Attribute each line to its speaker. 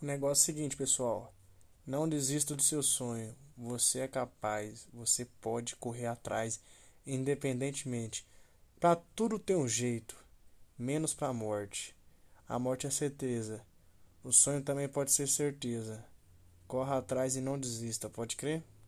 Speaker 1: O negócio é o seguinte, pessoal. Não desista do seu sonho. Você é capaz, você pode correr atrás, independentemente. Para tudo tem um jeito, menos para a morte. A morte é certeza. O sonho também pode ser certeza. Corra atrás e não desista, pode crer?